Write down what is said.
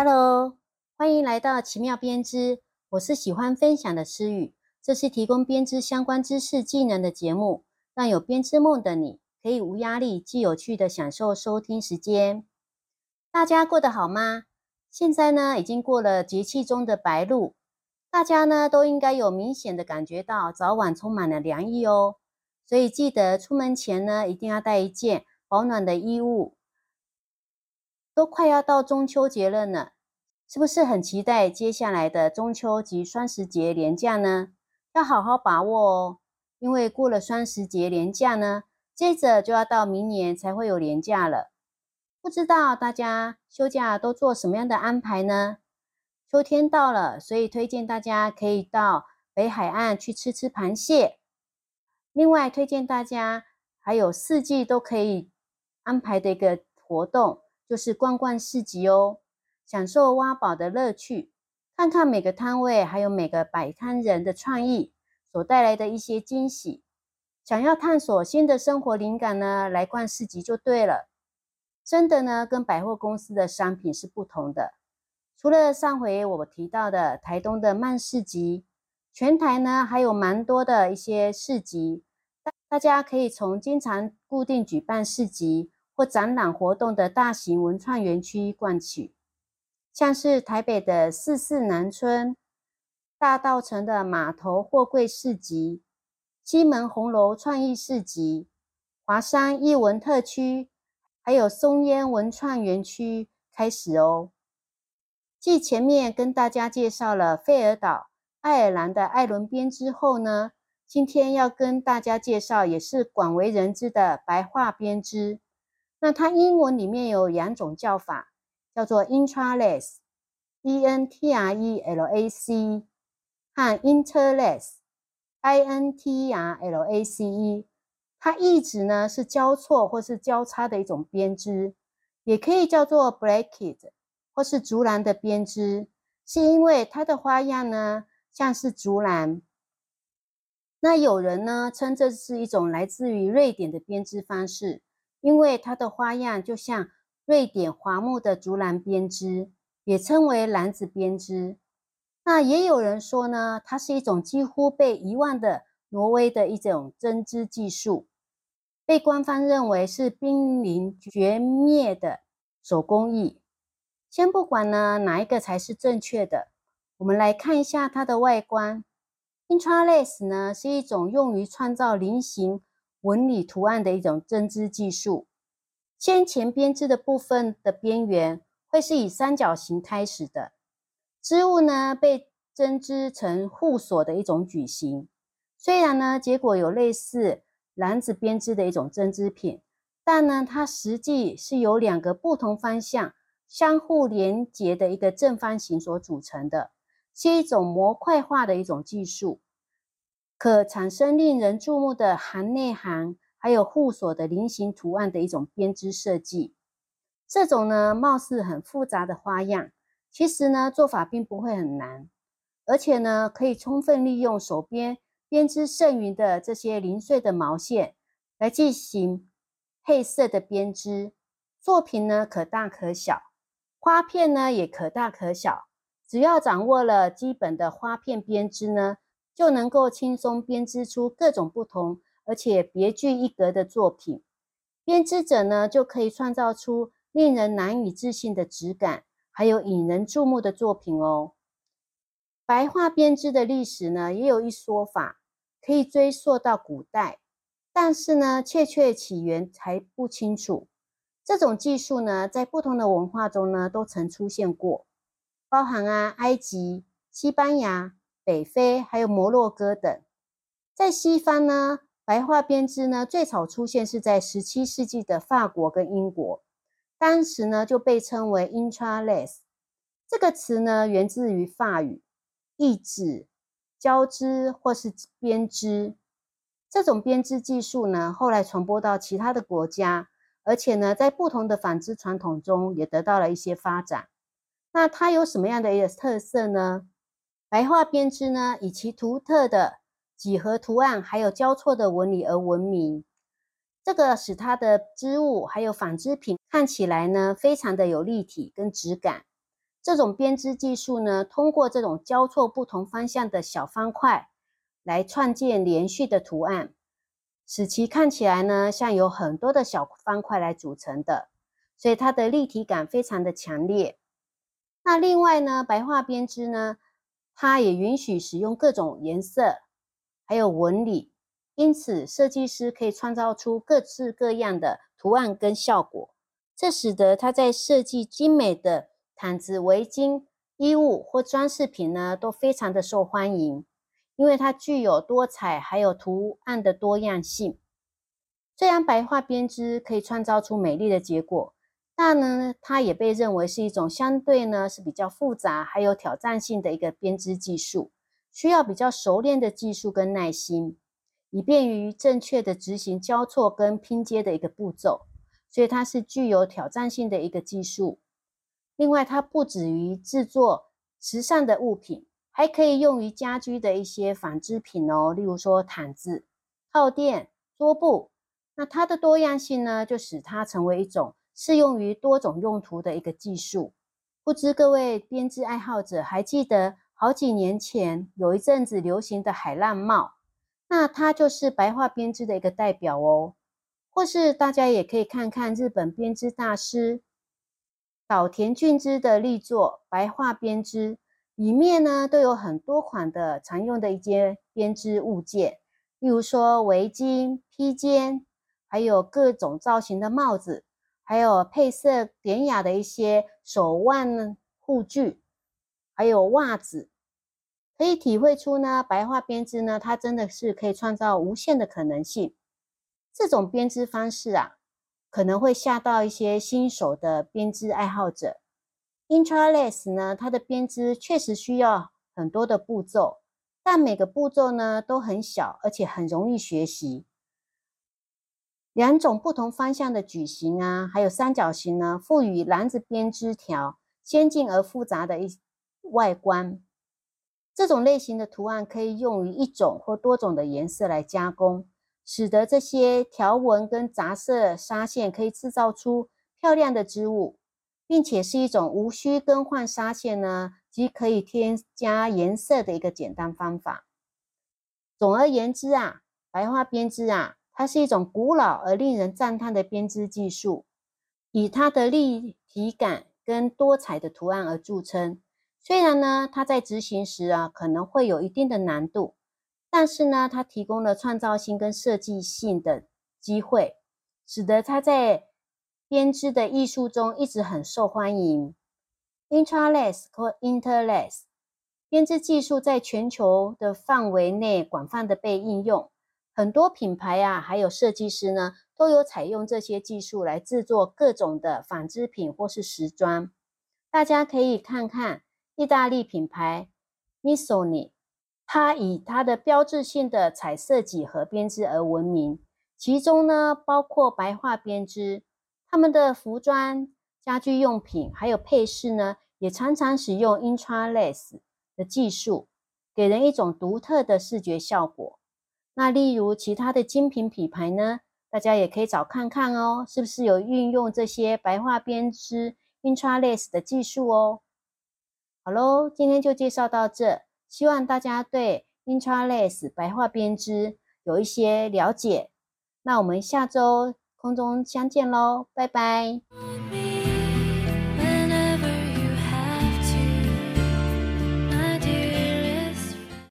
Hello，欢迎来到奇妙编织。我是喜欢分享的诗雨，这是提供编织相关知识技能的节目，让有编织梦的你可以无压力、既有趣的享受收听时间。大家过得好吗？现在呢，已经过了节气中的白露，大家呢都应该有明显的感觉到早晚充满了凉意哦。所以记得出门前呢，一定要带一件保暖的衣物。都快要到中秋节了呢，是不是很期待接下来的中秋及双十节连假呢？要好好把握哦，因为过了双十节连假呢，接着就要到明年才会有连假了。不知道大家休假都做什么样的安排呢？秋天到了，所以推荐大家可以到北海岸去吃吃螃蟹。另外推荐大家还有四季都可以安排的一个活动。就是逛逛市集哦，享受挖宝的乐趣，看看每个摊位还有每个摆摊人的创意所带来的一些惊喜。想要探索新的生活灵感呢，来逛市集就对了。真的呢，跟百货公司的商品是不同的。除了上回我提到的台东的慢市集，全台呢还有蛮多的一些市集，大大家可以从经常固定举办市集。或展览活动的大型文创园区逛起，像是台北的四四南村、大道城的码头货柜市集、西门红楼创意市集、华山艺文特区，还有松烟文创园区开始哦。继前面跟大家介绍了费尔岛、爱尔兰的艾伦编织后呢，今天要跟大家介绍也是广为人知的白桦编织。那它英文里面有两种叫法，叫做 intralace，e n t r e l a c，和 interlace，i n t r l a c e。它意指呢是交错或是交叉的一种编织，也可以叫做 bracket 或是竹篮的编织，是因为它的花样呢像是竹篮。那有人呢称这是一种来自于瑞典的编织方式。因为它的花样就像瑞典华木的竹篮编织，也称为篮子编织。那也有人说呢，它是一种几乎被遗忘的挪威的一种针织技术，被官方认为是濒临绝灭的手工艺。先不管呢哪一个才是正确的，我们来看一下它的外观。Intralace 呢是一种用于创造菱形。纹理图案的一种针织技术，先前编织的部分的边缘会是以三角形开始的，织物呢被针织成护锁的一种矩形。虽然呢结果有类似篮子编织的一种针织品，但呢它实际是由两个不同方向相互连接的一个正方形所组成的，是一种模块化的一种技术。可产生令人注目的含内涵，还有护锁的菱形图案的一种编织设计。这种呢，貌似很复杂的花样，其实呢，做法并不会很难，而且呢，可以充分利用手边编织剩余的这些零碎的毛线来进行配色的编织。作品呢，可大可小，花片呢，也可大可小。只要掌握了基本的花片编织呢。就能够轻松编织出各种不同而且别具一格的作品。编织者呢，就可以创造出令人难以置信的质感，还有引人注目的作品哦。白画编织的历史呢，也有一说法，可以追溯到古代，但是呢，确切起源还不清楚。这种技术呢，在不同的文化中呢，都曾出现过，包含啊，埃及、西班牙。北非还有摩洛哥等，在西方呢，白画编织呢最早出现是在十七世纪的法国跟英国，当时呢就被称为 intralace 这个词呢源自于法语，意指交织或是编织。这种编织技术呢后来传播到其他的国家，而且呢在不同的纺织传统中也得到了一些发展。那它有什么样的一个特色呢？白画编织呢，以其独特的几何图案，还有交错的纹理而闻名。这个使它的织物还有纺织品看起来呢，非常的有立体跟质感。这种编织技术呢，通过这种交错不同方向的小方块来创建连续的图案，使其看起来呢像有很多的小方块来组成的，所以它的立体感非常的强烈。那另外呢，白画编织呢，它也允许使用各种颜色，还有纹理，因此设计师可以创造出各式各样的图案跟效果，这使得它在设计精美的。毯子、围巾、衣物或装饰品呢，都非常的受欢迎，因为它具有多彩还有图案的多样性。虽然白画编织可以创造出美丽的结果，但呢，它也被认为是一种相对呢是比较复杂还有挑战性的一个编织技术，需要比较熟练的技术跟耐心，以便于正确的执行交错跟拼接的一个步骤，所以它是具有挑战性的一个技术。另外，它不止于制作时尚的物品，还可以用于家居的一些纺织品哦，例如说毯子、靠垫、桌布。那它的多样性呢，就使它成为一种适用于多种用途的一个技术。不知各位编织爱好者还记得好几年前有一阵子流行的海浪帽？那它就是白画编织的一个代表哦。或是大家也可以看看日本编织大师。岛田俊之的力作白画编织里面呢，都有很多款的常用的一些编织物件，例如说围巾、披肩，还有各种造型的帽子，还有配色典雅的一些手腕护具，还有袜子，可以体会出呢，白画编织呢，它真的是可以创造无限的可能性。这种编织方式啊。可能会吓到一些新手的编织爱好者。Intraless 呢，它的编织确实需要很多的步骤，但每个步骤呢都很小，而且很容易学习。两种不同方向的矩形啊，还有三角形呢，赋予篮子编织条先进而复杂的一外观。这种类型的图案可以用于一种或多种的颜色来加工。使得这些条纹跟杂色纱线可以制造出漂亮的织物，并且是一种无需更换纱线呢，即可以添加颜色的一个简单方法。总而言之啊，白花编织啊，它是一种古老而令人赞叹的编织技术，以它的立体感跟多彩的图案而著称。虽然呢，它在执行时啊，可能会有一定的难度。但是呢，它提供了创造性跟设计性的机会，使得它在编织的艺术中一直很受欢迎。Intraless 或 Interless 编织技术在全球的范围内广泛的被应用，很多品牌啊，还有设计师呢，都有采用这些技术来制作各种的纺织品或是时装。大家可以看看意大利品牌 Missoni。它以它的标志性的彩色几何编织而闻名，其中呢包括白化编织。他们的服装、家居用品还有配饰呢，也常常使用 Intraless 的技术，给人一种独特的视觉效果。那例如其他的精品品牌呢，大家也可以找看看哦，是不是有运用这些白化编织 Intraless 的技术哦？好喽，今天就介绍到这。希望大家对 Intraless 白化编织有一些了解。那我们下周空中相见喽，拜拜。